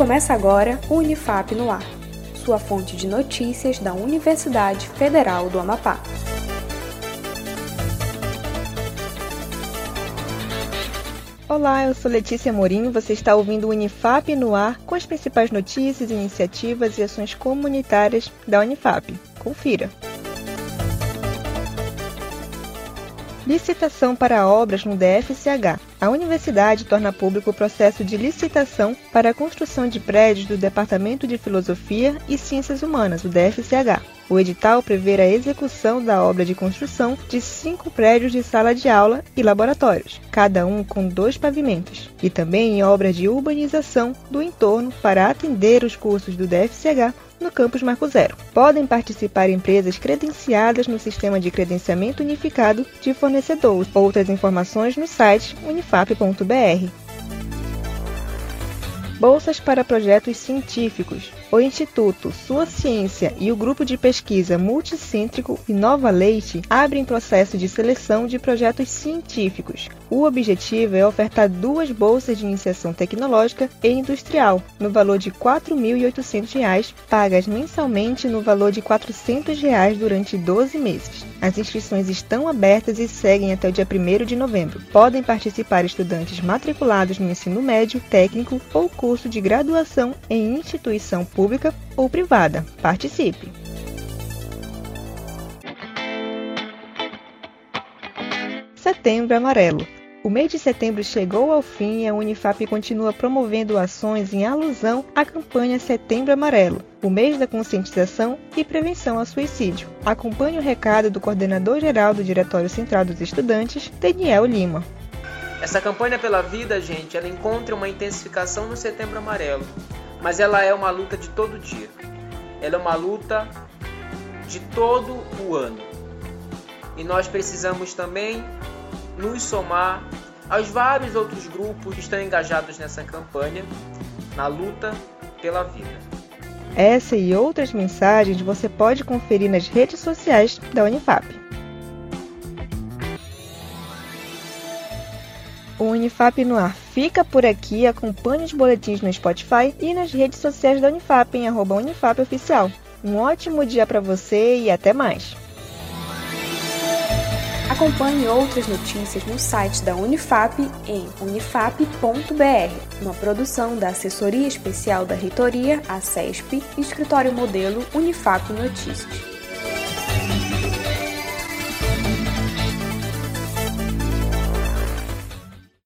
Começa agora o Unifap no Ar, sua fonte de notícias da Universidade Federal do Amapá. Olá, eu sou Letícia Morim. Você está ouvindo o Unifap no ar com as principais notícias, iniciativas e ações comunitárias da Unifap. Confira. Licitação para obras no DFCH. A universidade torna público o processo de licitação para a construção de prédios do Departamento de Filosofia e Ciências Humanas, o DFCH. O edital prevê a execução da obra de construção de cinco prédios de sala de aula e laboratórios, cada um com dois pavimentos, e também em obras de urbanização do entorno para atender os cursos do DFCH no campus Marco Zero. Podem participar empresas credenciadas no Sistema de Credenciamento Unificado de Fornecedores. Outras informações no site unifap.br. Bolsas para projetos científicos. O Instituto Sua Ciência e o grupo de pesquisa multicêntrico Inova Leite abrem processo de seleção de projetos científicos. O objetivo é ofertar duas bolsas de iniciação tecnológica e industrial, no valor de R$ 4.800, pagas mensalmente no valor de 400 reais durante 12 meses. As inscrições estão abertas e seguem até o dia 1 de novembro. Podem participar estudantes matriculados no ensino médio, técnico ou curso de graduação em instituição pública ou privada. Participe! Setembro Amarelo o mês de setembro chegou ao fim e a Unifap continua promovendo ações em alusão à campanha Setembro Amarelo, o mês da conscientização e prevenção ao suicídio. Acompanhe o recado do coordenador-geral do Diretório Central dos Estudantes, Daniel Lima. Essa campanha pela vida, gente, ela encontra uma intensificação no Setembro Amarelo, mas ela é uma luta de todo dia. Ela é uma luta de todo o ano. E nós precisamos também nos somar aos vários outros grupos que estão engajados nessa campanha, na luta pela vida. Essa e outras mensagens você pode conferir nas redes sociais da Unifap. O Unifap no ar fica por aqui. Acompanhe os boletins no Spotify e nas redes sociais da Unifap em arroba Unifap Oficial. Um ótimo dia para você e até mais! Acompanhe outras notícias no site da Unifap em unifap.br, uma produção da Assessoria Especial da Reitoria, a CESP, Escritório Modelo Unifap Notícias.